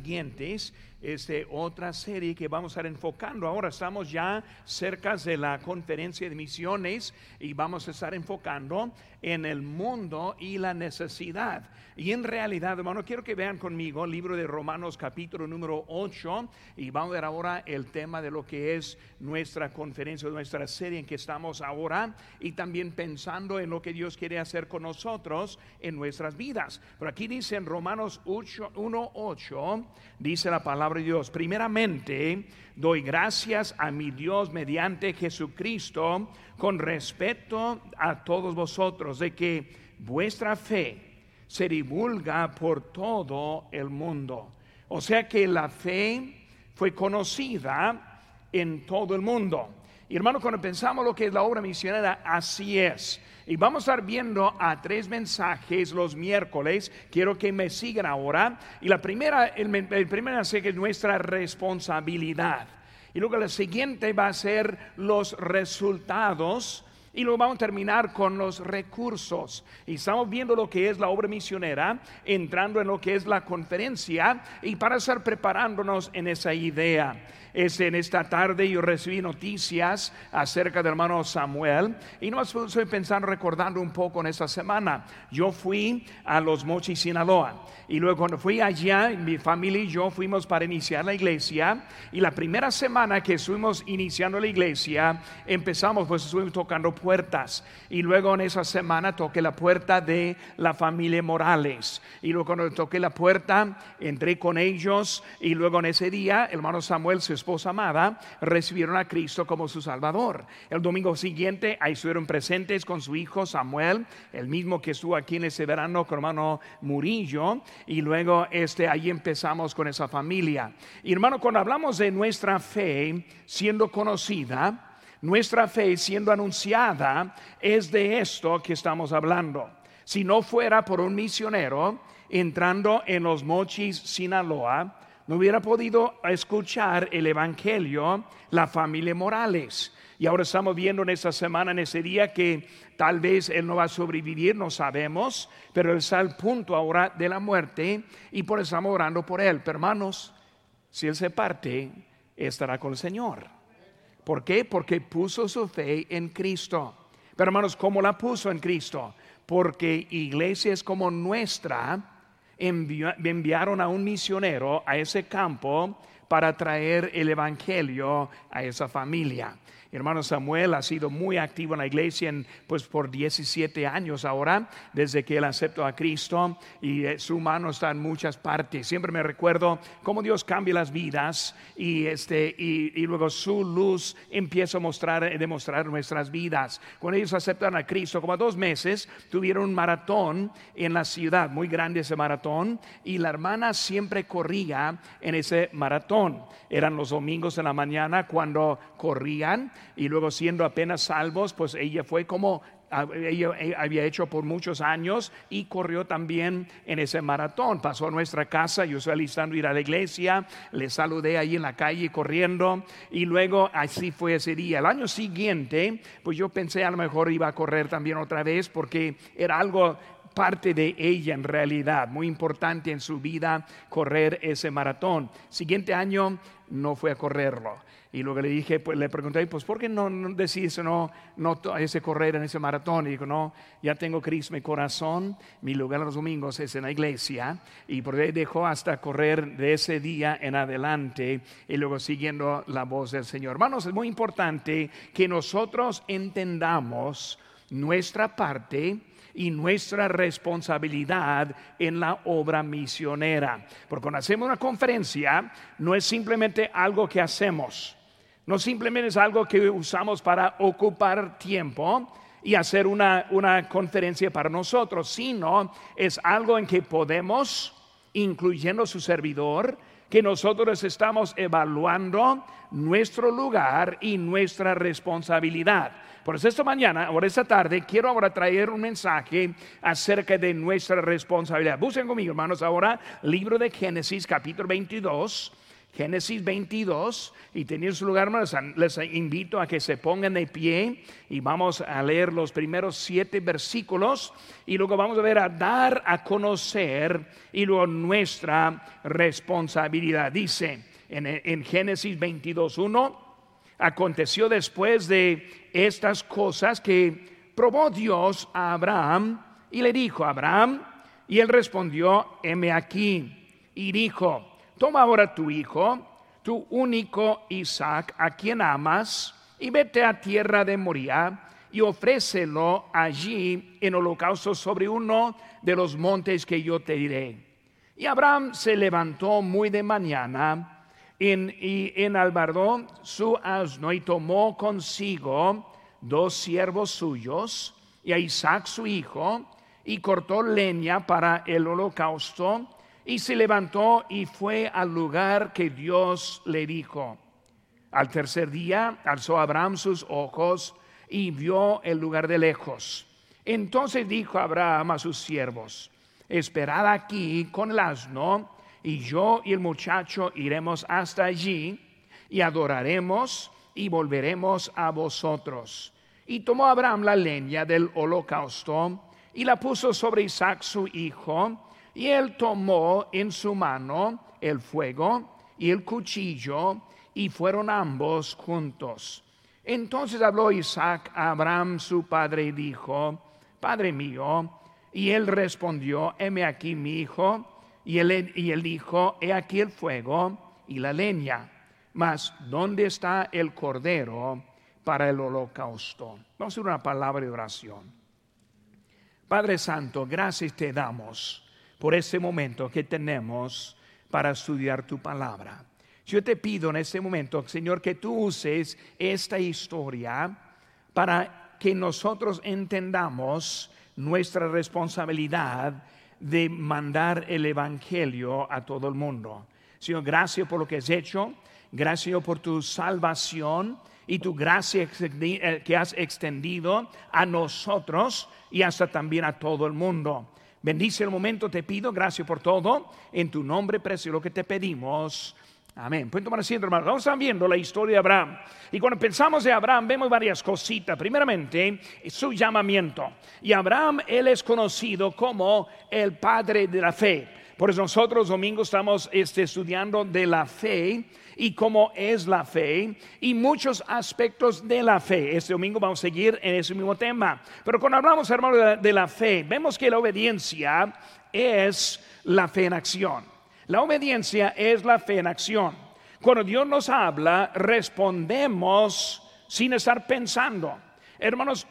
siguientes este, otra serie que vamos a estar enfocando. Ahora estamos ya cerca de la conferencia de misiones y vamos a estar enfocando en el mundo y la necesidad. Y en realidad, hermano, quiero que vean conmigo el libro de Romanos capítulo número 8 y vamos a ver ahora el tema de lo que es nuestra conferencia, nuestra serie en que estamos ahora y también pensando en lo que Dios quiere hacer con nosotros en nuestras vidas. Pero aquí dice en Romanos 1.8, dice la palabra de Dios, primeramente doy gracias a mi Dios mediante Jesucristo con respeto a todos vosotros de que vuestra fe se divulga por todo el mundo. O sea que la fe fue conocida en todo el mundo. Y hermano, cuando pensamos lo que es la obra misionera, así es. Y vamos a estar viendo a tres mensajes los miércoles. Quiero que me sigan ahora. Y la primera, el, el primer mensaje es nuestra responsabilidad. Y luego la siguiente va a ser los resultados y luego vamos a terminar con los recursos. Y estamos viendo lo que es la obra misionera, entrando en lo que es la conferencia y para estar preparándonos en esa idea es en esta tarde yo recibí noticias acerca del hermano Samuel. Y no estoy pensando, recordando un poco en esta semana. Yo fui a Los Mochis, Sinaloa. Y luego cuando fui allá, mi familia y yo fuimos para iniciar la iglesia. Y la primera semana que estuvimos iniciando la iglesia, empezamos pues estuvimos tocando puertas. Y luego en esa semana toqué la puerta de la familia Morales. Y luego cuando toqué la puerta entré con ellos. Y luego en ese día el hermano Samuel se esposa amada recibieron a Cristo como su Salvador. El domingo siguiente ahí estuvieron presentes con su hijo Samuel, el mismo que estuvo aquí en ese verano con hermano Murillo, y luego este, ahí empezamos con esa familia. Y hermano, cuando hablamos de nuestra fe siendo conocida, nuestra fe siendo anunciada, es de esto que estamos hablando. Si no fuera por un misionero entrando en los mochis Sinaloa, no hubiera podido escuchar el Evangelio la familia Morales. Y ahora estamos viendo en esta semana, en ese día, que tal vez él no va a sobrevivir, no sabemos, pero él está al punto ahora de la muerte y por eso estamos orando por él. Pero hermanos, si él se parte, estará con el Señor. ¿Por qué? Porque puso su fe en Cristo. Pero hermanos, ¿cómo la puso en Cristo? Porque iglesias como nuestra, enviaron a un misionero a ese campo para traer el Evangelio a esa familia hermano Samuel ha sido muy activo en la iglesia pues por 17 años ahora, desde que él aceptó a Cristo y eh, su mano está en muchas partes. Siempre me recuerdo cómo Dios cambia las vidas y, este, y, luego su luz empieza a mostrar, a demostrar nuestras vidas. Cuando ellos aceptan a Cristo, como a dos meses, tuvieron un maratón en la ciudad, muy grande ese maratón, y la hermana siempre corría en ese maratón. Eran los domingos en la mañana cuando corrían y luego siendo apenas salvos, pues ella fue como ella había hecho por muchos años y corrió también en ese maratón. Pasó a nuestra casa, yo estoy alistando ir a la iglesia, le saludé ahí en la calle corriendo y luego así fue ese día. El año siguiente, pues yo pensé a lo mejor iba a correr también otra vez porque era algo parte de ella en realidad, muy importante en su vida correr ese maratón. Siguiente año no fue a correrlo. Y luego le dije, pues le pregunté, pues ¿por qué no, no no, no ese correr en ese maratón? Y dijo, no, ya tengo Cristo mi corazón, mi lugar los domingos es en la iglesia. Y por ahí dejó hasta correr de ese día en adelante y luego siguiendo la voz del Señor. Hermanos, es muy importante que nosotros entendamos nuestra parte y nuestra responsabilidad en la obra misionera. Porque cuando hacemos una conferencia, no es simplemente algo que hacemos no simplemente es algo que usamos para ocupar tiempo y hacer una, una conferencia para nosotros, sino es algo en que podemos, incluyendo su servidor, que nosotros estamos evaluando nuestro lugar y nuestra responsabilidad. Por eso esta mañana, o esta tarde, quiero ahora traer un mensaje acerca de nuestra responsabilidad. Busquen conmigo, hermanos, ahora libro de Génesis capítulo 22 Génesis 22, y teniendo su lugar, hermanos, les invito a que se pongan de pie y vamos a leer los primeros siete versículos y luego vamos a ver a dar a conocer y luego nuestra responsabilidad. Dice en, en Génesis 22, 1, aconteció después de estas cosas que probó Dios a Abraham y le dijo, Abraham, y él respondió, heme aquí, y dijo, toma ahora tu hijo, tu único Isaac, a quien amas, y vete a tierra de Moria y ofrécelo allí en holocausto sobre uno de los montes que yo te diré. Y Abraham se levantó muy de mañana en, y enalbardó su asno y tomó consigo dos siervos suyos y a Isaac su hijo y cortó leña para el holocausto y se levantó y fue al lugar que Dios le dijo. Al tercer día alzó Abraham sus ojos y vio el lugar de lejos. Entonces dijo Abraham a sus siervos, esperad aquí con el asno, y yo y el muchacho iremos hasta allí, y adoraremos y volveremos a vosotros. Y tomó Abraham la leña del holocausto, y la puso sobre Isaac su hijo, y él tomó en su mano el fuego y el cuchillo, y fueron ambos juntos. Entonces habló Isaac a Abraham su padre y dijo, Padre mío, y él respondió, heme aquí mi hijo, y él, y él dijo, he aquí el fuego y la leña, mas ¿dónde está el cordero para el holocausto? Vamos a hacer una palabra de oración. Padre Santo, gracias te damos por este momento que tenemos para estudiar tu palabra. Yo te pido en este momento, Señor, que tú uses esta historia para que nosotros entendamos nuestra responsabilidad de mandar el Evangelio a todo el mundo. Señor, gracias por lo que has hecho, gracias por tu salvación y tu gracia eh, que has extendido a nosotros y hasta también a todo el mundo. Bendice el momento, te pido, gracias por todo. En tu nombre, precio, lo que te pedimos. Amén. Pueden tomar asiento, hermano. Vamos viendo la historia de Abraham. Y cuando pensamos de Abraham, vemos varias cositas. Primeramente, su llamamiento. Y Abraham, él es conocido como el padre de la fe. Por eso nosotros domingo estamos este, estudiando de la fe y cómo es la fe y muchos aspectos de la fe. Este domingo vamos a seguir en ese mismo tema. Pero cuando hablamos, hermano, de la, fe, vemos que la obediencia es la fe en acción. La obediencia es la fe en acción. Cuando Dios nos habla, respondemos sin estar pensando. Hermanos,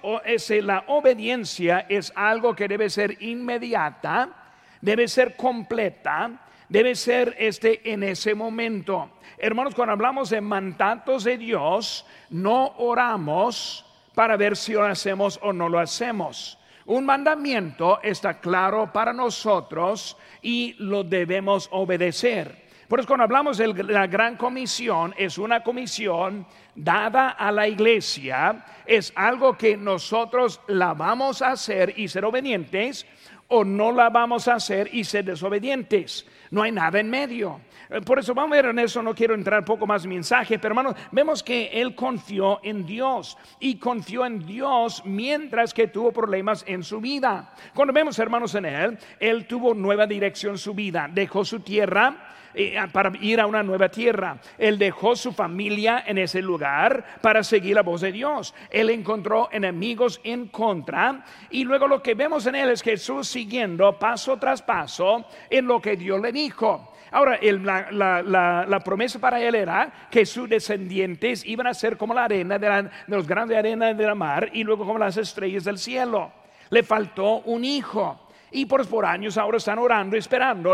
la obediencia es algo que debe ser inmediata, debe ser completa, debe ser este en ese momento. Hermanos, cuando hablamos de mandatos de Dios, no oramos para ver si lo hacemos o no lo hacemos. Un mandamiento está claro para nosotros y lo debemos obedecer. Por eso cuando hablamos de la gran comisión, es una comisión dada a la iglesia, es algo que nosotros la vamos a hacer y ser obedientes o no la vamos a hacer y ser desobedientes. No hay nada en medio. Eh, por eso vamos a ver en eso, no quiero entrar poco más en mensaje, pero hermanos, vemos que él confió en Dios y confió en Dios mientras que tuvo problemas en su vida. Cuando vemos hermanos en él, él tuvo nueva dirección en su vida, dejó su tierra, para ir a una nueva tierra. Él dejó su familia en ese lugar para seguir la voz de Dios. Él encontró enemigos en contra y luego lo que vemos en él es Jesús siguiendo paso tras paso en lo que Dios le dijo. Ahora, la, promesa para él era que sus descendientes iban a ser como la arena de, de los grandes arenas de la mar y luego como las estrellas del cielo. Le faltó un hijo. Y por, años ahora están orando, esperando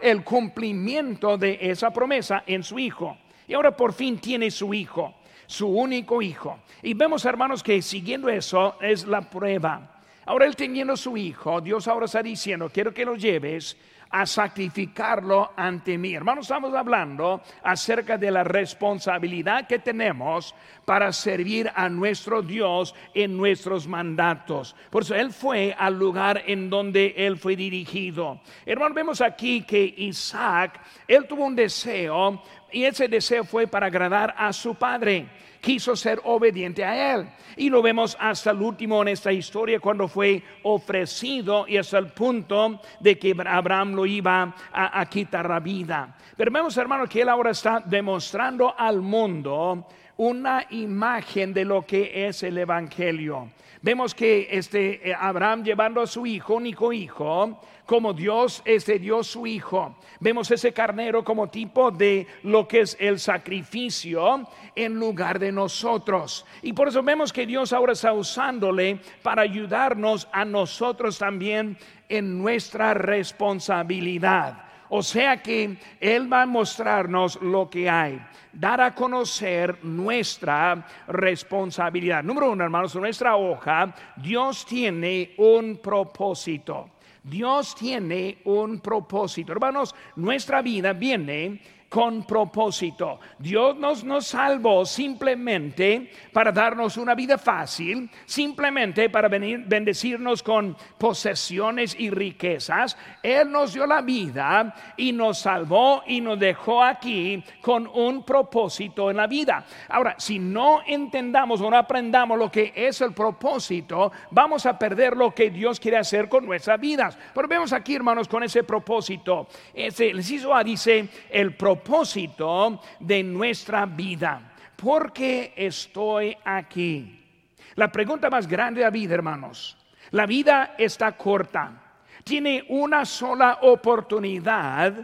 el cumplimiento de esa promesa en su hijo. Y ahora por fin tiene su hijo, su único hijo. Y vemos, hermanos, que siguiendo eso es la prueba. Ahora él teniendo su hijo, Dios ahora está diciendo, quiero que lo lleves a sacrificarlo ante mí. Hermanos, estamos hablando acerca de la responsabilidad que tenemos para servir a nuestro Dios en nuestros mandatos. Por eso Él fue al lugar en donde Él fue dirigido. Hermanos, vemos aquí que Isaac, Él tuvo un deseo y ese deseo fue para agradar a su padre quiso ser obediente a él. Y lo vemos hasta el último en esta historia cuando fue ofrecido y hasta el punto de que Abraham lo iba a, quitar la vida. Pero vemos, hermano, que él ahora está demostrando al mundo una imagen de lo que es el Evangelio. Vemos que este eh, Abraham llevando a su hijo, único hijo, como Dios este dio su hijo. Vemos ese carnero como tipo de lo que es el sacrificio en lugar de nosotros. Y por eso vemos que Dios ahora está usándole para ayudarnos a nosotros también en nuestra responsabilidad. O sea que Él va a mostrarnos lo que hay dar a conocer nuestra responsabilidad. Número uno, hermanos, nuestra hoja, Dios tiene un propósito. Dios tiene un propósito. Hermanos, nuestra vida viene con propósito. Dios nos, nos salvó simplemente para darnos una vida fácil, simplemente para venir, bendecirnos con posesiones y riquezas. Él nos dio la vida y nos salvó y nos dejó aquí con un propósito en la vida. Ahora, si no entendamos o no aprendamos lo que es el propósito, vamos a perder lo que Dios quiere hacer con nuestras vidas. Pero vemos aquí, hermanos, con ese propósito. Ese, el A dice el propósito propósito de nuestra vida. ¿Por qué estoy aquí? La pregunta más grande de la vida, hermanos. La vida está corta. Tiene una sola oportunidad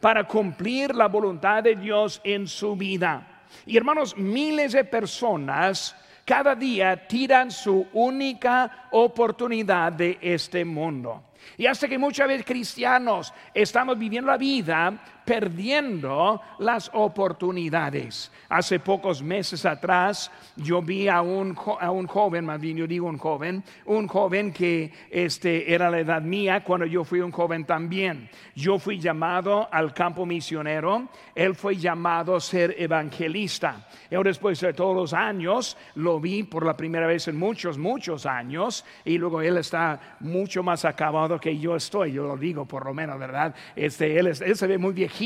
para cumplir la voluntad de Dios en su vida. Y hermanos, miles de personas cada día tiran su única oportunidad de este mundo. Y hasta que muchas veces cristianos estamos viviendo la vida perdiendo las oportunidades. Hace pocos meses atrás yo vi a un, a un joven, más bien yo digo un joven, un joven que este, era la edad mía cuando yo fui un joven también. Yo fui llamado al campo misionero, él fue llamado a ser evangelista. Yo después de todos los años lo vi por la primera vez en muchos, muchos años y luego él está mucho más acabado que yo estoy, yo lo digo por lo menos, ¿verdad? Este, él, él se ve muy viejito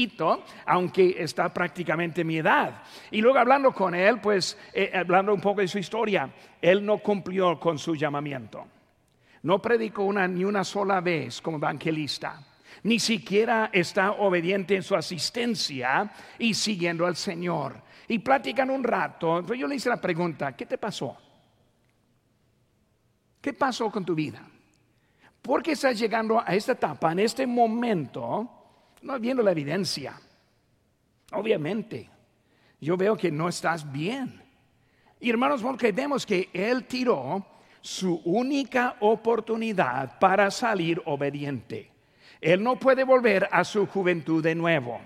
aunque está prácticamente mi edad. Y luego hablando con él, pues eh, hablando un poco de su historia, él no cumplió con su llamamiento. No predicó ni una sola vez como evangelista. Ni siquiera está obediente en su asistencia y siguiendo al Señor. Y platican un rato. Yo le hice la pregunta, ¿qué te pasó? ¿Qué pasó con tu vida? ¿Por qué estás llegando a esta etapa, en este momento, no viendo la evidencia. Obviamente, yo veo que no estás bien. Y hermanos, porque vemos que Él tiró su única oportunidad para salir obediente. Él no puede volver a su juventud de nuevo.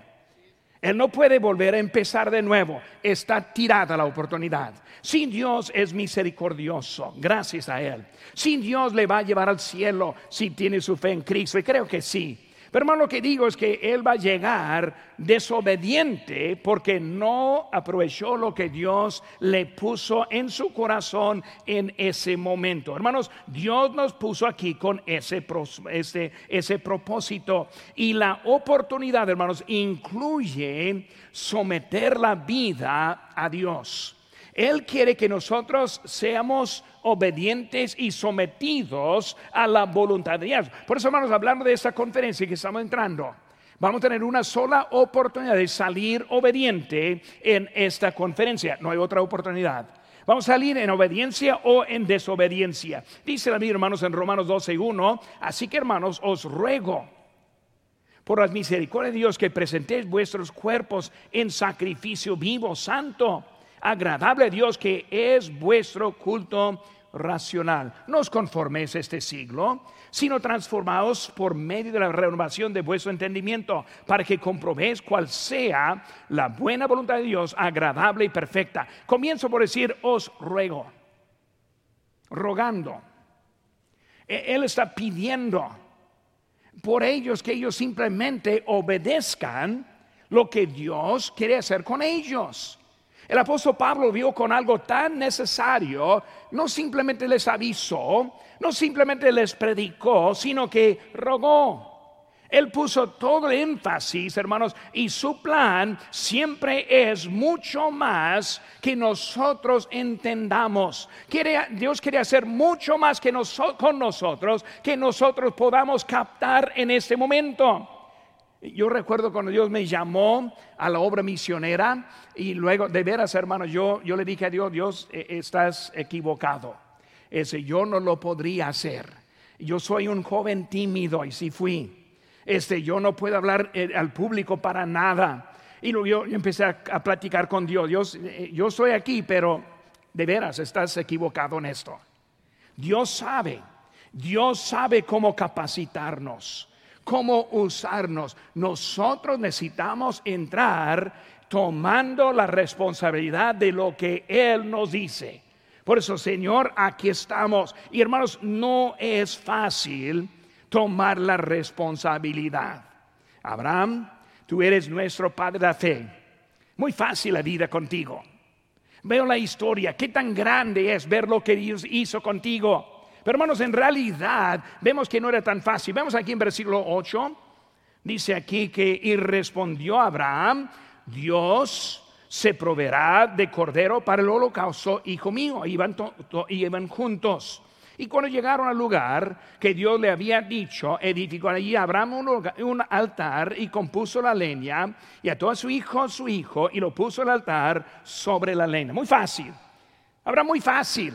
Él no puede volver a empezar de nuevo. Está tirada la oportunidad. Sin Dios es misericordioso, gracias a Él. Sin Dios le va a llevar al cielo si tiene su fe en Cristo. Y creo que sí. Pero hermano, lo que digo es que él va a llegar desobediente porque no aprovechó lo que Dios le puso en su corazón en ese momento. Hermanos, Dios nos puso aquí con ese, ese, ese propósito y la oportunidad, hermanos, incluye someter la vida a Dios. Él quiere que nosotros seamos obedientes y sometidos a la voluntad de Dios. Por eso, hermanos, hablando de esta conferencia que estamos entrando, vamos a tener una sola oportunidad de salir obediente en esta conferencia. No hay otra oportunidad. Vamos a salir en obediencia o en desobediencia. Dice la Biblia, hermanos, en Romanos 12 y 1. Así que, hermanos, os ruego por las misericordias de Dios que presentéis vuestros cuerpos en sacrificio vivo, santo agradable a Dios que es vuestro culto racional. No os conforméis este siglo, sino transformaos por medio de la renovación de vuestro entendimiento, para que comprobéis cuál sea la buena voluntad de Dios, agradable y perfecta. Comienzo por decir, os ruego, rogando. E-, él está pidiendo por ellos que ellos simplemente obedezcan lo que Dios quiere hacer con ellos. El apóstol Pablo vio con algo tan necesario, no simplemente les avisó, no simplemente les predicó, sino que rogó. Él puso todo el énfasis, hermanos, y su plan siempre es mucho más que nosotros entendamos. Dios quiere hacer mucho más que con nosotros que nosotros podamos captar en este momento. Yo recuerdo cuando Dios me llamó a la obra misionera y luego, de veras, hermanos, yo, yo le dije a Dios, Dios, eh, estás equivocado. Ese yo no lo podría hacer. Yo soy un joven tímido y si fui. Este, yo no puedo hablar eh, al público para nada. Y luego yo, empecé a, platicar con Dios. Dios, eh, yo estoy aquí, pero de veras estás equivocado en esto. Dios sabe, Dios sabe cómo capacitarnos cómo usarnos. Nosotros necesitamos entrar tomando la responsabilidad de lo que Él nos dice. Por eso, Señor, aquí estamos. Y hermanos, no es fácil tomar la responsabilidad. Abraham, tú eres nuestro Padre de fe. Muy fácil la vida contigo. Veo la historia, qué tan grande es ver lo que Dios hizo contigo. Pero hermanos, en realidad vemos que no era tan fácil. Vemos aquí en versículo 8, dice aquí que y respondió Abraham, Dios se proveerá de cordero para el holocausto, hijo mío. Iban, iban juntos. Y cuando llegaron al lugar que Dios le había dicho, edificó allí Abraham un, altar y compuso la leña y ató a su hijo, su hijo, y lo puso el altar sobre la leña. Muy fácil. Abraham, muy fácil.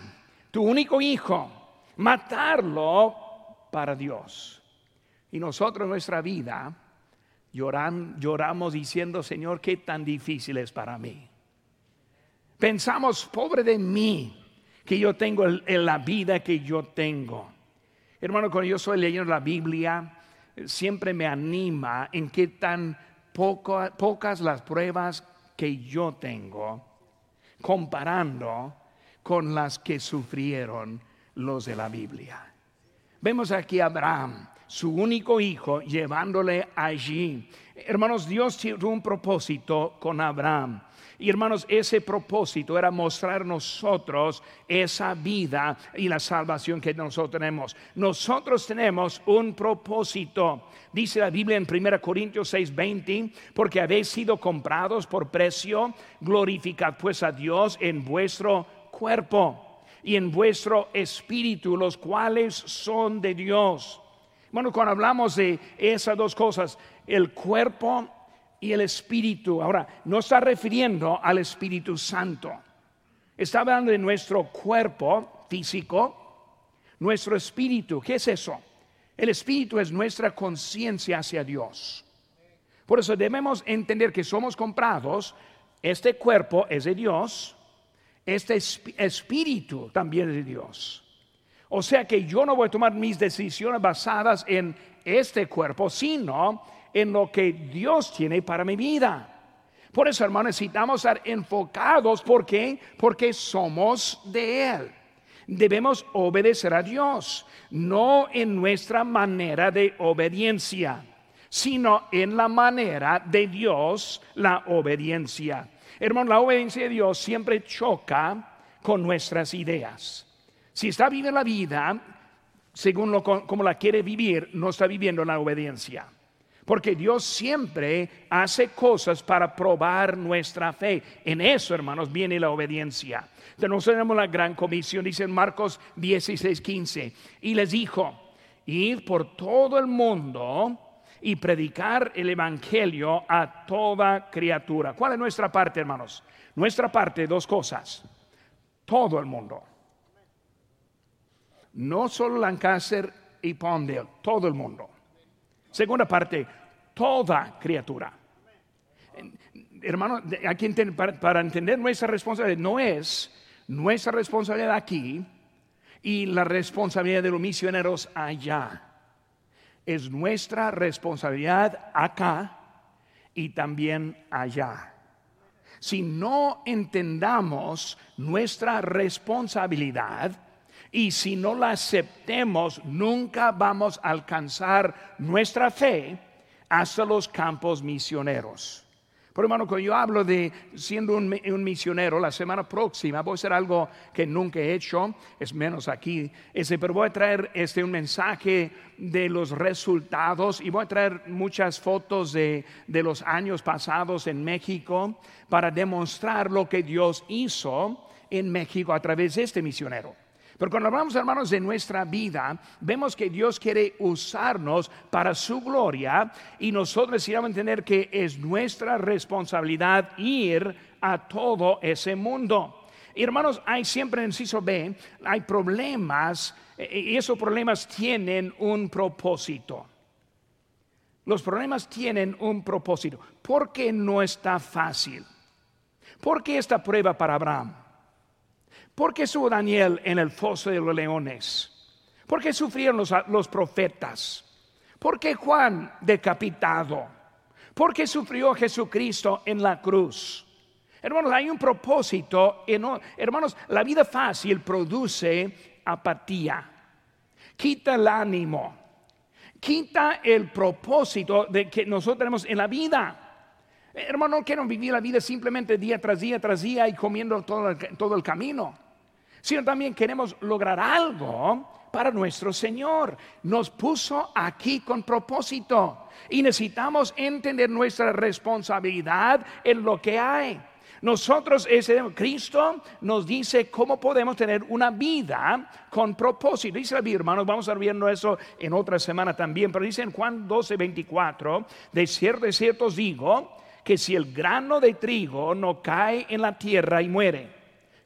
Tu único hijo, matarlo para Dios. Y nosotros nuestra vida lloramos diciendo, Señor, qué tan difícil es para mí. Pensamos, pobre de mí, que yo tengo en la vida que yo tengo. Hermano, cuando yo estoy leyendo la Biblia, siempre me anima en qué tan pocas las pruebas que yo tengo, comparando con las que sufrieron los de la Biblia. Vemos aquí a Abraham, su único hijo, llevándole allí. Hermanos, Dios tiene un propósito con Abraham. Y hermanos, ese propósito era mostrar nosotros esa vida y la salvación que nosotros tenemos. Nosotros tenemos un propósito. Dice la Biblia en 1 Corintios 6:20, porque habéis sido comprados por precio, glorificad pues a Dios en vuestro cuerpo y en vuestro espíritu, los cuales son de Dios. Bueno, cuando hablamos de esas dos cosas, el cuerpo y el espíritu, ahora no está refiriendo al Espíritu Santo. Está hablando de nuestro cuerpo físico, nuestro espíritu. ¿Qué es eso? El espíritu es nuestra conciencia hacia Dios. Por eso debemos entender que somos comprados, este cuerpo es de Dios, este espíritu también es de Dios. O sea que yo no voy a tomar mis decisiones basadas en este cuerpo, sino en lo que Dios tiene para mi vida. Por eso, hermanos, necesitamos estar enfocados. ¿Por qué? Porque somos de Él. Debemos obedecer a Dios, no en nuestra manera de obediencia, sino en la manera de Dios la obediencia. Hermano, la obediencia de Dios siempre choca con nuestras ideas. Si está viviendo la vida según lo, como la quiere vivir, no está viviendo la obediencia. Porque Dios siempre hace cosas para probar nuestra fe. En eso, hermanos, viene la obediencia. Entonces tenemos la gran comisión, dice en Marcos 16, 15. Y les dijo, ir por todo el mundo y predicar el Evangelio a toda criatura. ¿Cuál es nuestra parte, hermanos? Nuestra parte, dos cosas. Todo el mundo. No solo Lancaster y Pondale, todo el mundo. Segunda parte, toda criatura. Hermano, para, para entender nuestra responsabilidad, no es nuestra responsabilidad aquí y la responsabilidad de los misioneros allá es nuestra responsabilidad acá y también allá. Si no entendamos nuestra responsabilidad Y si no la aceptemos, nunca vamos a alcanzar nuestra fe hasta los campos misioneros. Pero hermano, cuando yo hablo de siendo un, misionero, la semana próxima voy a hacer algo que nunca he hecho, es menos aquí, ese, pero voy a traer este, un mensaje de los resultados y voy a traer muchas fotos de, de los años pasados en México para demostrar lo que Dios hizo en México a través de este misionero. Pero cuando hablamos, hermanos, de nuestra vida, vemos que Dios quiere usarnos para su gloria y nosotros necesitamos entender que es nuestra responsabilidad ir a todo ese mundo. Hermanos, hay siempre en Ciso B, hay problemas eh, y esos problemas tienen un propósito. Los problemas tienen un propósito. ¿Por qué no está fácil? ¿Por qué esta prueba para Abraham? ¿Por qué estuvo Daniel en el foso de los leones? ¿Por qué sufrieron los, profetas? ¿Por qué Juan decapitado? ¿Por qué sufrió Jesucristo en la cruz? Hermanos, hay un propósito. hermanos, la vida fácil produce apatía. Quita el ánimo. Quita el propósito de que nosotros tenemos en la vida. Hermanos, no quiero vivir la vida simplemente día tras día tras día y comiendo todo el camino sino también queremos lograr algo para nuestro Señor. Nos puso aquí con propósito y necesitamos entender nuestra responsabilidad en lo que hay. Nosotros, ese Cristo nos dice cómo podemos tener una vida con propósito. Dice la hermanos, vamos a estar eso en otra semana también, pero dice en Juan 12, 24, de cierto, de cierto os digo, que si el grano de trigo no cae en la tierra y muere,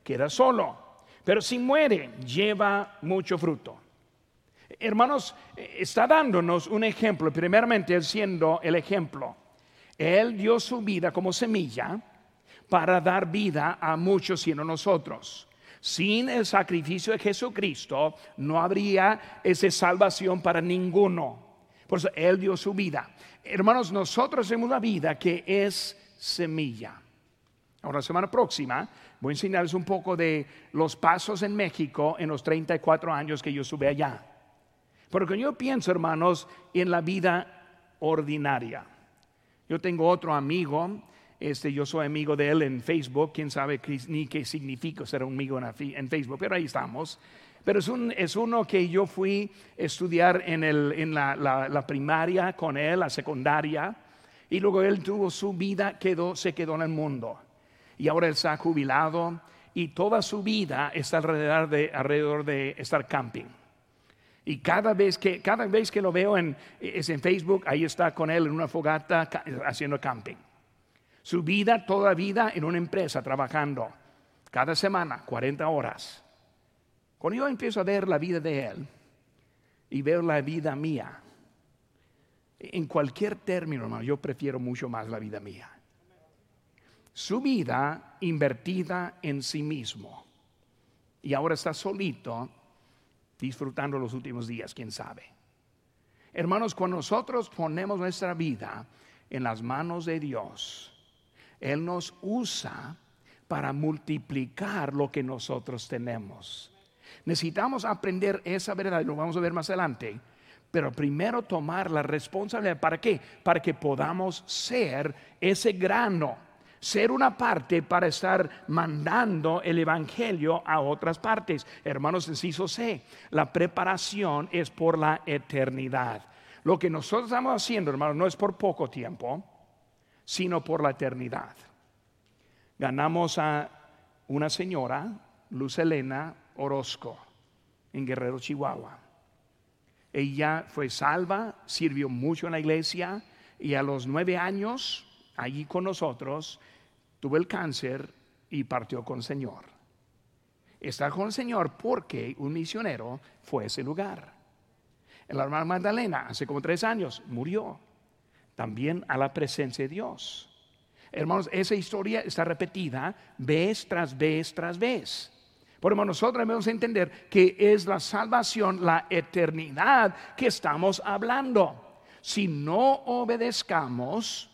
queda solo pero si muere, lleva mucho fruto. Hermanos, está dándonos un ejemplo, primeramente siendo el ejemplo. Él dio su vida como semilla para dar vida a muchos, sino nosotros. Sin el sacrificio de Jesucristo no habría esa salvación para ninguno. Por eso Él dio su vida. Hermanos, nosotros tenemos una vida que es semilla. Ahora, la semana próxima Voy a enseñarles un poco de los pasos en México en los 34 años que yo estuve allá. Porque yo pienso, hermanos, en la vida ordinaria. Yo tengo otro amigo, este, yo soy amigo de él en Facebook, quién sabe ni qué significa ser un amigo en, Facebook, pero ahí estamos. Pero es, un, es uno que yo fui a estudiar en, el, en la, la, primaria con él, la secundaria, y luego él tuvo su vida, quedó, se quedó en el mundo y ahora él está jubilado y toda su vida está alrededor de, estar camping. Y cada vez que, cada vez que lo veo en, es en Facebook, ahí está con él en una fogata haciendo camping. Su vida, toda vida en una empresa trabajando, cada semana, 40 horas. Cuando yo empiezo a ver la vida de él y veo la vida mía, en cualquier término, hermano, yo prefiero mucho más la vida mía su vida invertida en sí mismo. Y ahora está solito disfrutando los últimos días, quién sabe. Hermanos, cuando nosotros ponemos nuestra vida en las manos de Dios, Él nos usa para multiplicar lo que nosotros tenemos. Necesitamos aprender esa verdad, y lo vamos a ver más adelante, pero primero tomar la responsabilidad. ¿Para qué? Para que podamos ser ese grano ser una parte para estar mandando el Evangelio a otras partes. Hermanos, inciso C, la preparación es por la eternidad. Lo que nosotros estamos haciendo, hermanos, no es por poco tiempo, sino por la eternidad. Ganamos a una señora, Luz Elena Orozco, en Guerrero, Chihuahua. Ella fue salva, sirvió mucho en la iglesia y a los nueve años allí con nosotros, tuvo el cáncer y partió con el Señor. Está con el Señor porque un misionero fue a ese lugar. La hermana Magdalena, hace como tres años, murió. También a la presencia de Dios. Hermanos, esa historia está repetida vez tras vez tras vez. Por nosotros debemos entender que es la salvación, la eternidad que estamos hablando. Si no obedezcamos,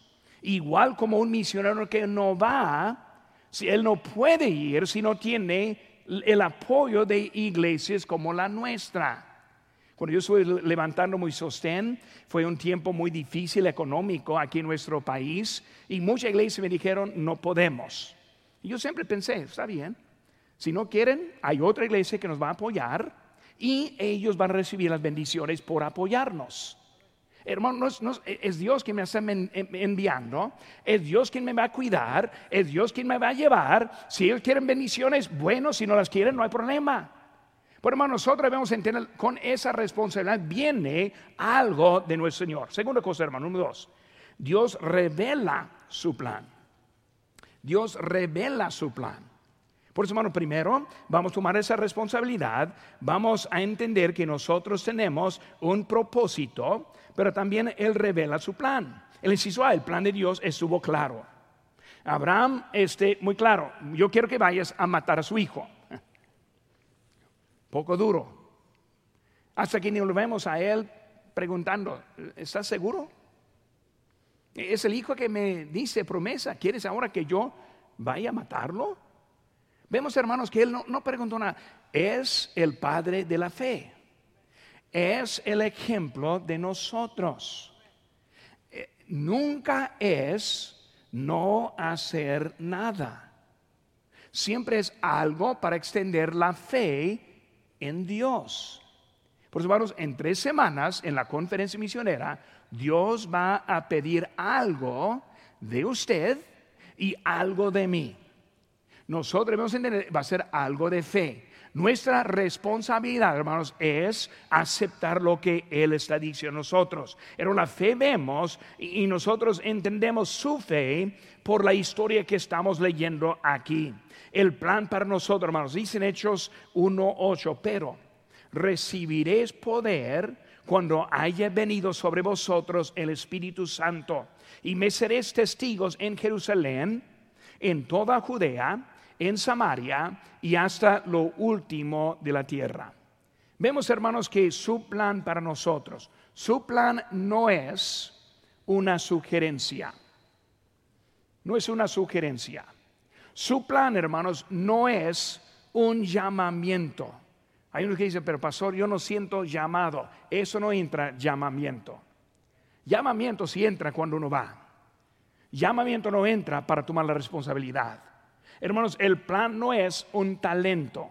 igual como un misionero que no va, si él no puede ir si no tiene el apoyo de iglesias como la nuestra. Cuando yo estuve levantando muy sostén, fue un tiempo muy difícil económico aquí en nuestro país y muchas iglesias me dijeron, no podemos. Y yo siempre pensé, está bien, si no quieren, hay otra iglesia que nos va a apoyar y ellos van a recibir las bendiciones por apoyarnos. Hermano, es Dios quien me está enviando, es Dios quien me va a cuidar, es Dios quien me va a llevar. Si ellos quieren bendiciones, bueno, si no las quieren, no hay problema. Pero hermano, nosotros debemos entender con esa responsabilidad viene algo de nuestro Señor. Segunda cosa, hermano, número dos. Dios revela su plan. Dios revela su plan. Por eso, hermano, primero vamos a tomar esa responsabilidad, vamos a entender que nosotros tenemos un propósito, pero también Él revela su plan. El inciso A, el plan de Dios estuvo claro. Abraham, este, muy claro, yo quiero que vayas a matar a su hijo. Poco duro. Hasta que nos vemos a él preguntando, ¿estás seguro? Es el hijo que me dice promesa, ¿quieres ahora que yo vaya a matarlo? Vemos, hermanos, que él no, no preguntó nada. Es el padre de la fe. Es el ejemplo de nosotros. Eh, nunca es no hacer nada. Siempre es algo para extender la fe en Dios. Por eso, hermanos, en tres semanas en la conferencia misionera, Dios va a pedir algo de usted y algo de mí. Nosotros debemos entender, va a ser algo de fe. Nuestra responsabilidad, hermanos, es aceptar lo que Él está diciendo a nosotros. Pero la fe vemos y nosotros entendemos su fe por la historia que estamos leyendo aquí. El plan para nosotros, hermanos, dicen Hechos 1.8, pero recibiréis poder cuando haya venido sobre vosotros el Espíritu Santo y me seréis testigos en Jerusalén, en toda Judea, en Samaria y hasta lo último de la tierra. Vemos, hermanos, que su plan para nosotros, su plan no es una sugerencia. No es una sugerencia. Su plan, hermanos, no es un llamamiento. Hay uno que dice, pero pastor, yo no siento llamado. Eso no entra llamamiento. Llamamiento sí entra cuando uno va. Llamamiento no entra para tomar la responsabilidad. Hermanos, el plan no es un talento.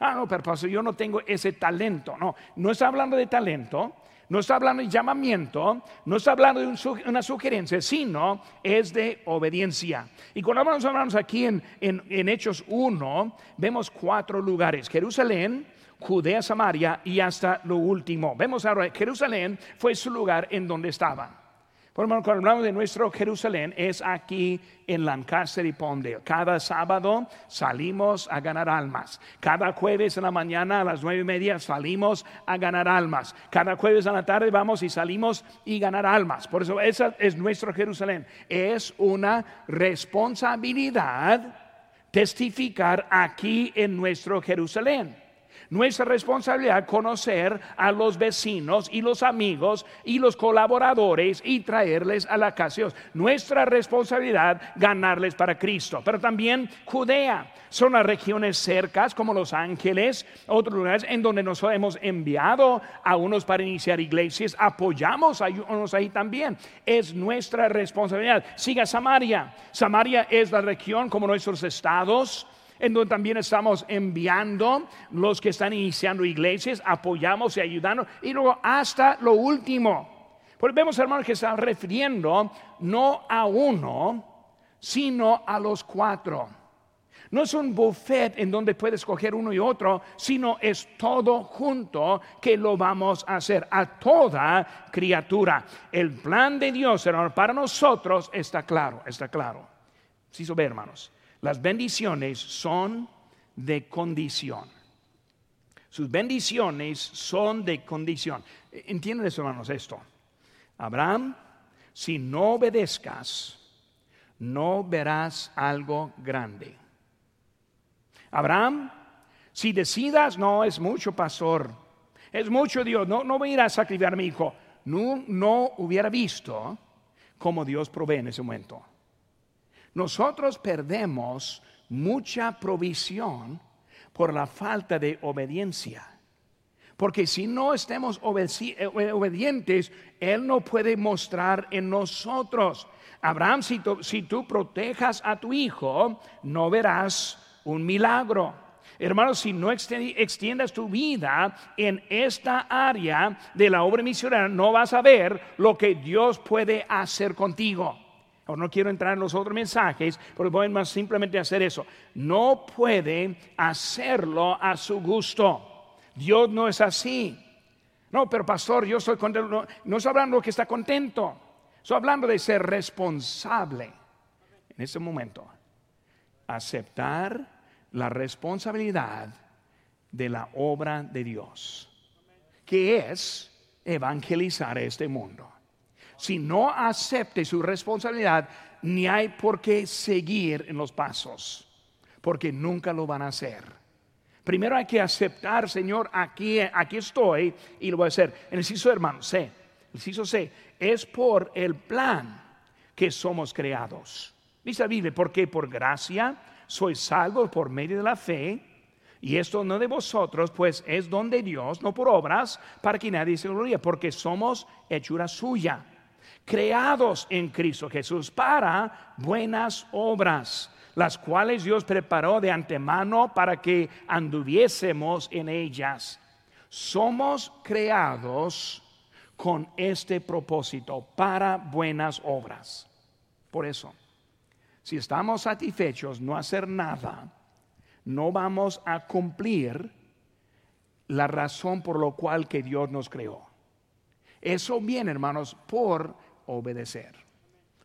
Ah, no, pero pastor, yo no tengo ese talento. No, no está hablando de talento, no está hablando de llamamiento, no está hablando de una sugerencia, sino es de obediencia. Y cuando hablamos, aquí en, en Hechos 1, vemos cuatro lugares. Jerusalén, Judea, Samaria y hasta lo último. Vemos ahora, Jerusalén fue su lugar en donde estaban. Por cuando hablamos de nuestro Jerusalén, es aquí en Lancaster y Pondale. Cada sábado salimos a ganar almas. Cada jueves en la mañana a las nueve y media salimos a ganar almas. Cada jueves en la tarde vamos y salimos y ganar almas. Por eso esa es nuestro Jerusalén. Es una responsabilidad testificar aquí en nuestro Jerusalén. Nuestra responsabilidad conocer a los vecinos y los amigos y los colaboradores y traerles a la casa Nuestra responsabilidad ganarles para Cristo. Pero también Judea. Son las regiones cercas como Los Ángeles, otros lugares en donde nos hemos enviado a unos para iniciar iglesias. Apoyamos a unos ahí también. Es nuestra responsabilidad. Siga Samaria. Samaria es la región como nuestros estados en donde también estamos enviando los que están iniciando iglesias, apoyamos y ayudando, y luego hasta lo último. Pues vemos, hermanos, que está refiriendo no a uno, sino a los cuatro. No es un buffet en donde puedes escoger uno y otro, sino es todo junto que lo vamos a hacer a toda criatura. El plan de Dios, hermano, para nosotros está claro, está claro. Sí, ve, hermanos. Las bendiciones son de condición. Sus bendiciones son de condición. ¿Entienden hermanos, esto? Abraham, si no obedezcas, no verás algo grande. Abraham, si decidas, no es mucho, pastor, es mucho Dios, no, no voy a ir a sacrificar a mi hijo. No, no hubiera visto cómo Dios provee en ese momento nosotros perdemos mucha provisión por la falta de obediencia. Porque si no estemos eh, obedientes, Él no puede mostrar en nosotros. Abraham, si si tú protejas a tu hijo, no verás un milagro. Hermanos, si no extiendas tu vida en esta área de la obra misionera, no vas a ver lo que Dios puede hacer contigo. Ahora no quiero entrar en los otros mensajes, pero voy más simplemente hacer eso. No puede hacerlo a su gusto. Dios no es así. No, pero pastor, yo estoy contento. No, no estoy hablando que está contento. Estoy hablando de ser responsable en ese momento. Aceptar la responsabilidad de la obra de Dios, que es evangelizar este mundo. Si no acepte su responsabilidad, ni hay por qué seguir en los pasos, porque nunca lo van a hacer. Primero hay que aceptar, Señor, aquí, aquí estoy y lo voy a hacer. En el ciso hermano, C, el ciso C, es por el plan que somos creados. Dice la Biblia, porque por gracia soy salvo por medio de la fe, y esto no de vosotros, pues es don de Dios, no por obras, para que nadie se gloria, porque somos hechura suya, creados en Cristo Jesús para buenas obras, las cuales Dios preparó de antemano para que anduviésemos en ellas. Somos creados con este propósito para buenas obras. Por eso, si estamos satisfechos, no hacer nada, no vamos a cumplir la razón por lo cual que Dios nos creó. Eso viene, hermanos, por obedecer.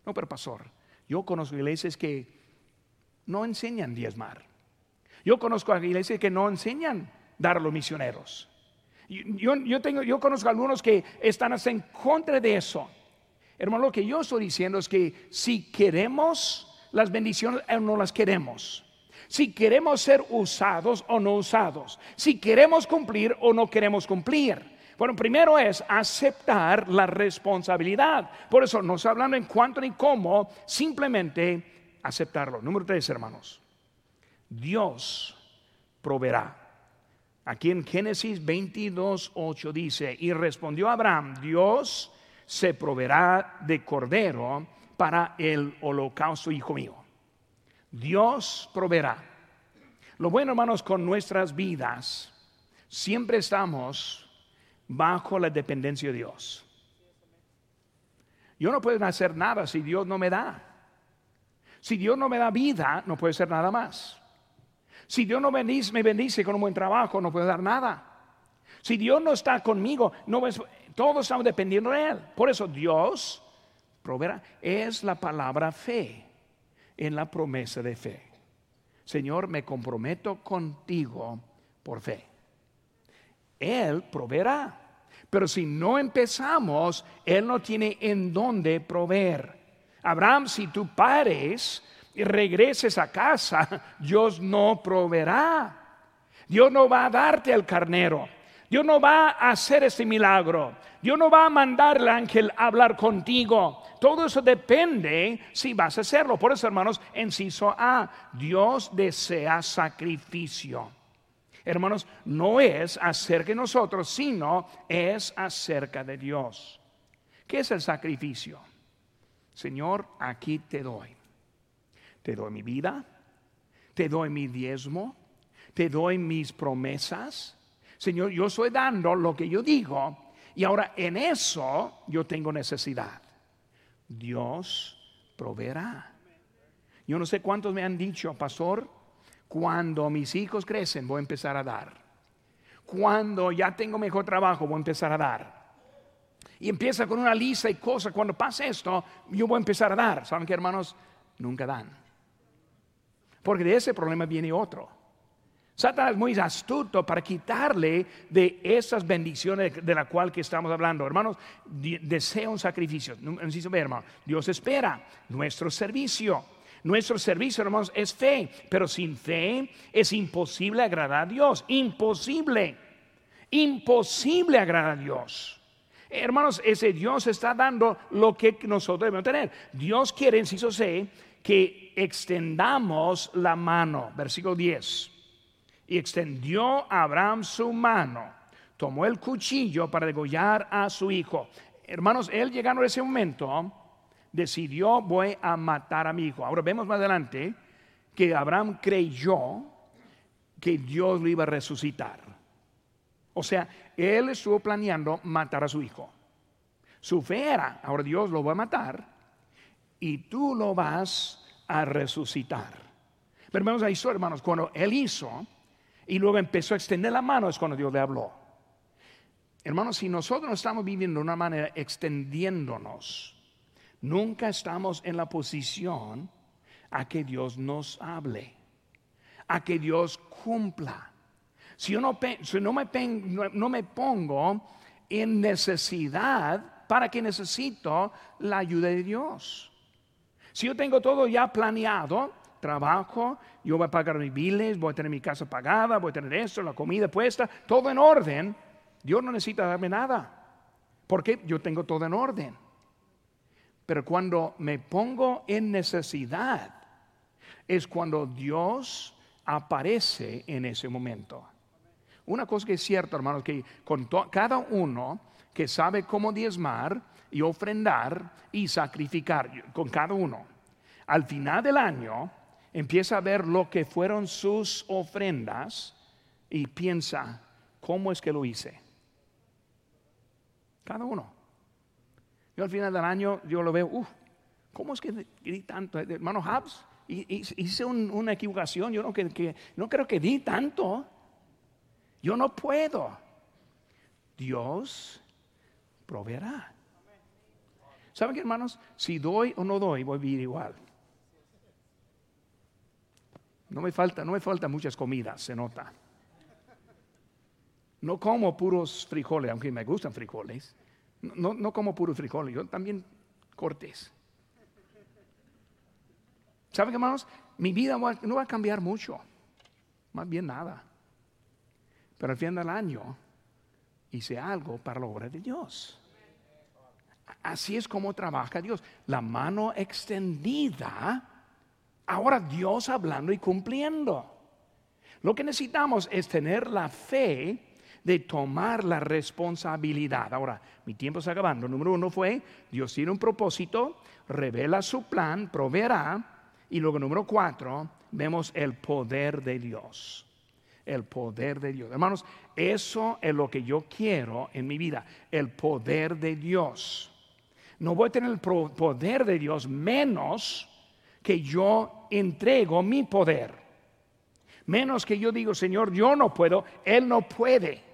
No, pero pastor, yo conozco iglesias que no enseñan diezmar. Yo conozco iglesias que no enseñan dar los misioneros. Yo, yo, tengo, yo conozco algunos que están en contra de eso. Hermano, lo que yo estoy diciendo es que si queremos las bendiciones o no las queremos. Si queremos ser usados o no usados. Si queremos cumplir o no queremos cumplir. Bueno, primero es aceptar la responsabilidad. Por eso no está hablando en cuánto ni cómo, simplemente aceptarlo. Número tres, hermanos. Dios proveerá. Aquí en Génesis 22, 8 dice, y respondió Abraham, Dios se proveerá de cordero para el holocausto, hijo mío. Dios proveerá. Lo bueno, hermanos, con nuestras vidas, siempre estamos bajo la dependencia de Dios. Yo no puedo hacer nada si Dios no me da. Si Dios no me da vida, no puedo hacer nada más. Si Dios no bendice, me bendice con un buen trabajo, no puedo dar nada. Si Dios no está conmigo, no todos estamos dependiendo de Él. Por eso Dios. Es la palabra fe en la promesa de fe. Señor, me comprometo contigo por fe. Él proveerá. Pero si no empezamos, Él no tiene en dónde proveer. Abraham, si tú pares y regreses a casa, Dios no proveerá. Dios no va a darte el carnero. Dios no va a hacer ese milagro. Dios no va a mandar el ángel a hablar contigo. Todo eso depende si vas a hacerlo. Por eso, hermanos, enciso A, Dios desea sacrificio. Hermanos, no es acerca de nosotros, sino es acerca de Dios. ¿Qué es el sacrificio? Señor, aquí te doy. Te doy mi vida, te doy mi diezmo, te doy mis promesas. Señor, yo estoy dando lo que yo digo y ahora en eso yo tengo necesidad. Dios proveerá. Yo no sé cuántos me han dicho, pastor, cuando mis hijos crecen voy a empezar a dar. Cuando ya tengo mejor trabajo voy a empezar a dar. Y empieza con una lista y cosas. Cuando pasa esto, yo voy a empezar a dar. ¿Saben qué, hermanos? Nunca dan. Porque de ese problema viene otro. Satanás es muy astuto para quitarle de esas bendiciones de la cual que estamos hablando. Hermanos, desea un sacrificio. Dios espera nuestro servicio. Nuestro servicio, hermanos, es fe, pero sin fe es imposible agradar a Dios. Imposible. Imposible agradar a Dios. Hermanos, ese Dios está dando lo que nosotros debemos tener. Dios quiere, inciso C, que extendamos la mano. Versículo 10 Y extendió a Abraham su mano, tomó el cuchillo para degollar a su hijo. Hermanos, él llegando a ese momento, decidió voy a matar a mi hijo. Ahora vemos más adelante que Abraham creyó que Dios lo iba a resucitar. O sea, él estuvo planeando matar a su hijo. Su fe era, ahora Dios lo va a matar y tú lo vas a resucitar. Pero vemos ahí, hermanos, cuando él hizo y luego empezó a extender la mano es cuando Dios le habló. Hermanos, si nosotros estamos viviendo de una manera extendiéndonos, nunca estamos en la posición a que Dios nos hable, a que Dios cumpla. Si yo no, me, no me pongo en necesidad, ¿para que necesito la ayuda de Dios? Si yo tengo todo ya planeado, trabajo, yo voy a pagar mis biles, voy a tener mi casa pagada, voy a tener esto, la comida puesta, todo en orden, Dios no necesita darme nada. Porque yo tengo todo en orden. Pero cuando me pongo en necesidad, es cuando Dios aparece en ese momento. Una cosa que es cierta, hermanos, que con cada uno que sabe cómo diezmar y ofrendar y sacrificar, con cada uno, al final del año empieza a ver lo que fueron sus ofrendas y piensa, ¿cómo es que lo hice? Cada uno. Yo al final del año, yo lo veo, uff, ¿cómo es que di tanto? Hermano Habs, hice una equivocación, yo no, que, no creo que di tanto. Yo no puedo. Dios proveerá. ¿Saben qué, hermanos? Si doy o no doy, voy a vivir igual. No me falta, no me falta muchas comidas, se nota. No como puros frijoles, aunque me gustan frijoles. No, no como puros frijoles, yo también cortes. ¿Saben, hermanos? Mi vida no va a cambiar mucho, más bien nada. Pero al fin del año hice algo para la obra de Dios. Así es como trabaja Dios. La mano extendida, ahora Dios hablando y cumpliendo. Lo que necesitamos es tener la fe de tomar la responsabilidad. Ahora, mi tiempo está acabando. Número uno fue, Dios tiene un propósito, revela su plan, proveerá. Y luego, número cuatro, vemos el poder de Dios. El poder de Dios. Hermanos, eso es lo que yo quiero en mi vida, el poder de Dios. No voy a tener el poder de Dios menos que yo entrego mi poder. Menos que yo digo, Señor, yo no puedo, Él no puede.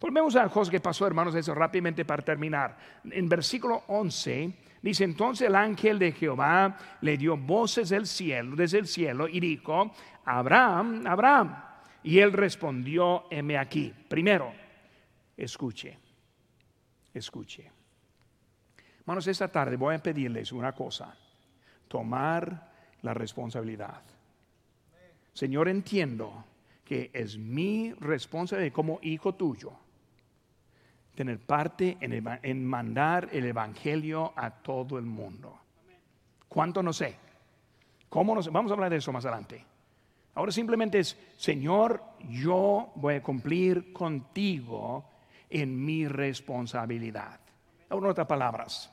Volvemos a cosas que pasó, hermanos, eso rápidamente para terminar. En versículo 11 dice, entonces el ángel de Jehová le dio voces del cielo, desde el cielo, y dijo, Abraham, Abraham. Y él respondió, heme aquí. Primero, escuche, escuche. Hermanos, esta tarde voy a pedirles una cosa, tomar la responsabilidad. Señor, entiendo que es mi responsabilidad como hijo tuyo tener parte en, mandar el Evangelio a todo el mundo. ¿Cuánto no sé? ¿Cómo no sé? Vamos a hablar de eso más adelante. Ahora simplemente es, Señor, yo voy a cumplir contigo en mi responsabilidad. En otras palabras,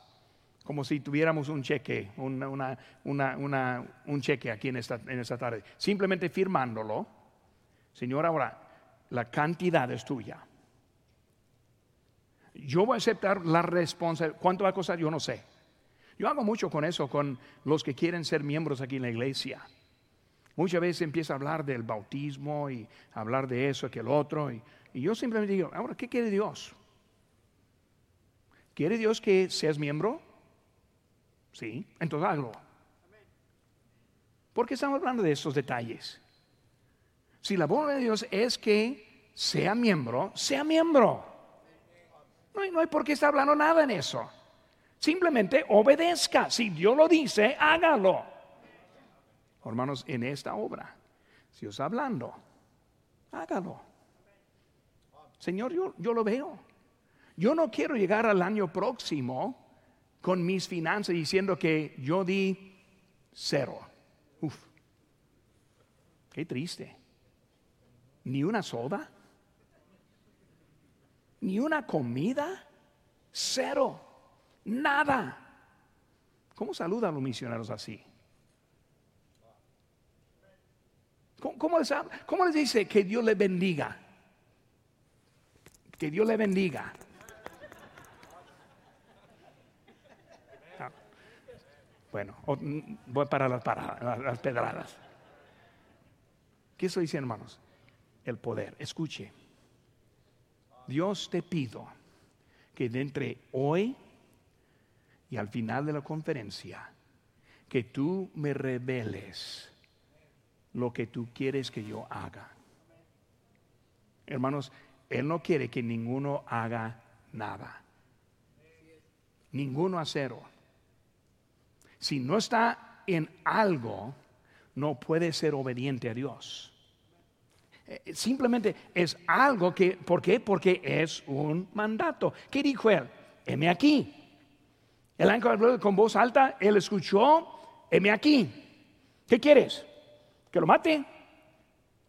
como si tuviéramos un cheque, una, un cheque aquí en esta, en esta tarde. Simplemente firmándolo. Señor, ahora la cantidad es tuya yo voy a aceptar la responsabilidad. ¿Cuánto va a costar? Yo no sé. Yo hago mucho con eso, con los que quieren ser miembros aquí en la iglesia. Muchas veces empieza a hablar del bautismo y hablar de eso, que el otro. Y, yo simplemente digo, ahora, ¿qué quiere Dios? ¿Quiere Dios que seas miembro? Sí, entonces hazlo. ¿Por qué estamos hablando de esos detalles? Si la voluntad de Dios es que sea miembro, sea miembro. No hay, por qué estar hablando nada en eso. Simplemente obedezca. Si Dios lo dice, hágalo. Hermanos, en esta obra, si está hablando, hágalo. Señor, yo, yo lo veo. Yo no quiero llegar al año próximo con mis finanzas diciendo que yo di cero. Uf, qué triste. ni una soda, ni una comida, cero, nada. ¿Cómo saludan los misioneros así? ¿Cómo, les, ¿Cómo, les, dice que Dios le bendiga? Que Dios le bendiga. Ah. Bueno, voy para las, las pedradas. ¿Qué estoy diciendo, hermanos? El poder. Escuche. Dios te pido que de entre hoy y al final de la conferencia, que tú me reveles lo que tú quieres que yo haga. Hermanos, Él no quiere que ninguno haga nada. Ninguno a cero. Si no está en algo, no puede ser obediente a Dios. Eh, simplemente es algo que, ¿por qué? Porque es un mandato. ¿Qué dijo él? Heme aquí. El ángel habló con voz alta, él escuchó, heme aquí. ¿Qué quieres? ¿Que lo mate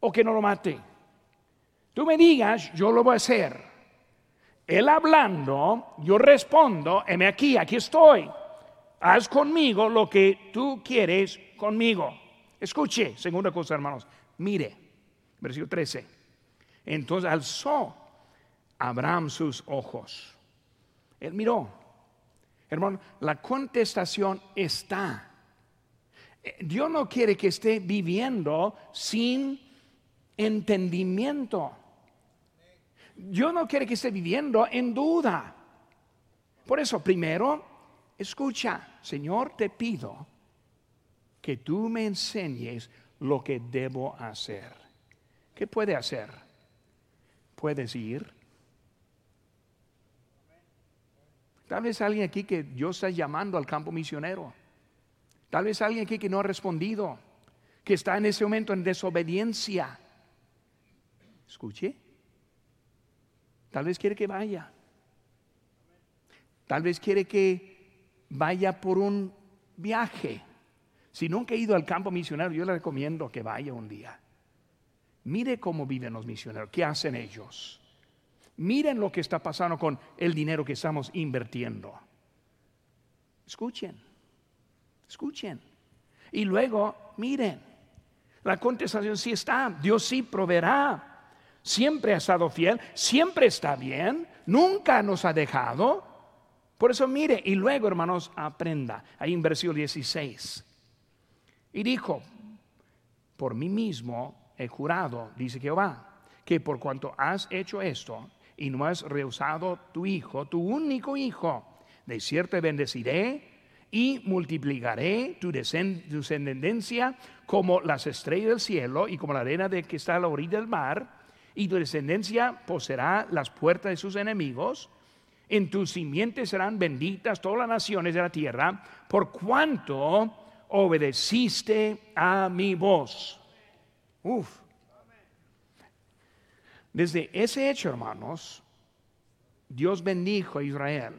o que no lo mate? Tú me digas, yo lo voy a hacer. Él hablando, yo respondo, heme aquí, aquí estoy. Haz conmigo lo que tú quieres conmigo. Escuche, segunda cosa, hermanos. Mire, versículo 13. Entonces alzó Abraham sus ojos. Él miró. Hermano, la contestación está. Eh, Dios no quiere que esté viviendo sin entendimiento. Dios no quiere que esté viviendo en duda. Por eso, primero, escucha, Señor, te pido que tú me enseñes lo que debo hacer. ¿Qué puede hacer? Puedes ir. Tal vez alguien aquí que Dios está llamando al campo misionero. Tal vez alguien aquí que no ha respondido, que está en ese momento en desobediencia. Escuche. Tal vez quiere que vaya. Tal vez quiere que vaya por un viaje. Si nunca he ido al campo misionero, yo le recomiendo que vaya un día. Mire cómo viven los misioneros, qué hacen ellos. Miren lo que está pasando con el dinero que estamos invirtiendo. Escuchen, escuchen. Y luego, miren, la contestación sí está, Dios sí proveerá. Siempre ha estado fiel, siempre está bien, nunca nos ha dejado. Por eso mire, y luego hermanos, aprenda. Ahí en versículo 16. Y dijo, por mí mismo he jurado, dice Jehová, que por cuanto has hecho esto y no has rehusado tu hijo, tu único hijo, de cierto bendeciré y multiplicaré tu, descendencia como las estrellas del cielo y como la arena de que está a la orilla del mar, y tu descendencia poseerá las puertas de sus enemigos. En tus simientes serán benditas todas las naciones de la tierra, por cuanto obedeciste a mi voz. Uf. Desde ese hecho, hermanos, Dios bendijo a Israel.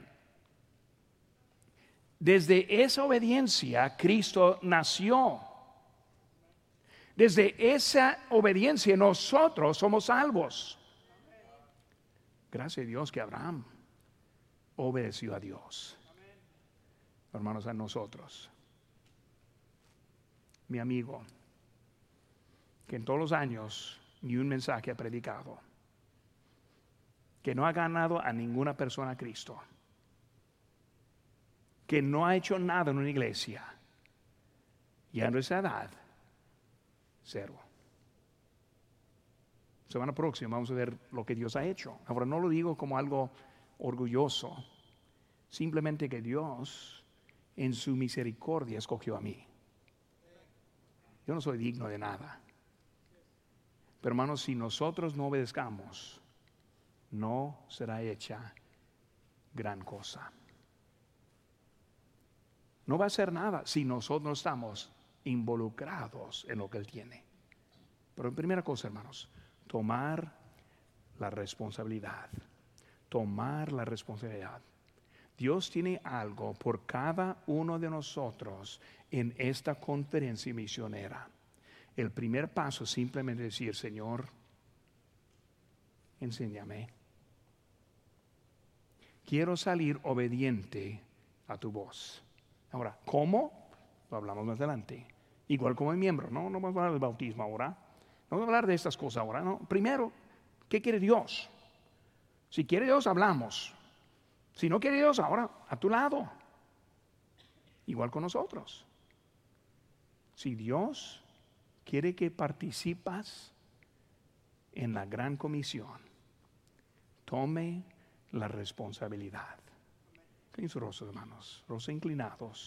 Desde esa obediencia, Cristo nació. Desde esa obediencia, nosotros somos salvos. Gracias a Dios que Abraham obedeció a Dios. Hermanos, a nosotros mi amigo, que en todos los años ni un mensaje ha predicado, que no ha ganado a ninguna persona a Cristo, que no ha hecho nada en una iglesia, y a nuestra edad, cero. Semana próxima vamos a ver lo que Dios ha hecho. Ahora no lo digo como algo orgulloso, simplemente que Dios en su misericordia escogió a mí. Yo no soy digno de nada. Hermanos, si nosotros no obedezcamos, no será hecha gran cosa. No va a ser nada si nosotros no estamos involucrados en lo que Él tiene. Pero en primera cosa, hermanos, tomar la responsabilidad. Tomar la responsabilidad. Dios tiene algo por cada uno de nosotros en esta conferencia misionera. El primer paso es simplemente decir, Señor, enséñame. Quiero salir obediente a tu voz. Ahora, ¿cómo? Lo hablamos más adelante. Igual como el miembro, no, no vamos a hablar del bautismo ahora. No vamos a hablar de estas cosas ahora, no. Primero, ¿qué quiere Dios? Si quiere Dios, hablamos. Si no quiere Dios, ahora a tu lado. Igual con nosotros. Si Dios quiere que participas en la gran comisión, tome la responsabilidad. En sus rostros, hermanos, rostros inclinados.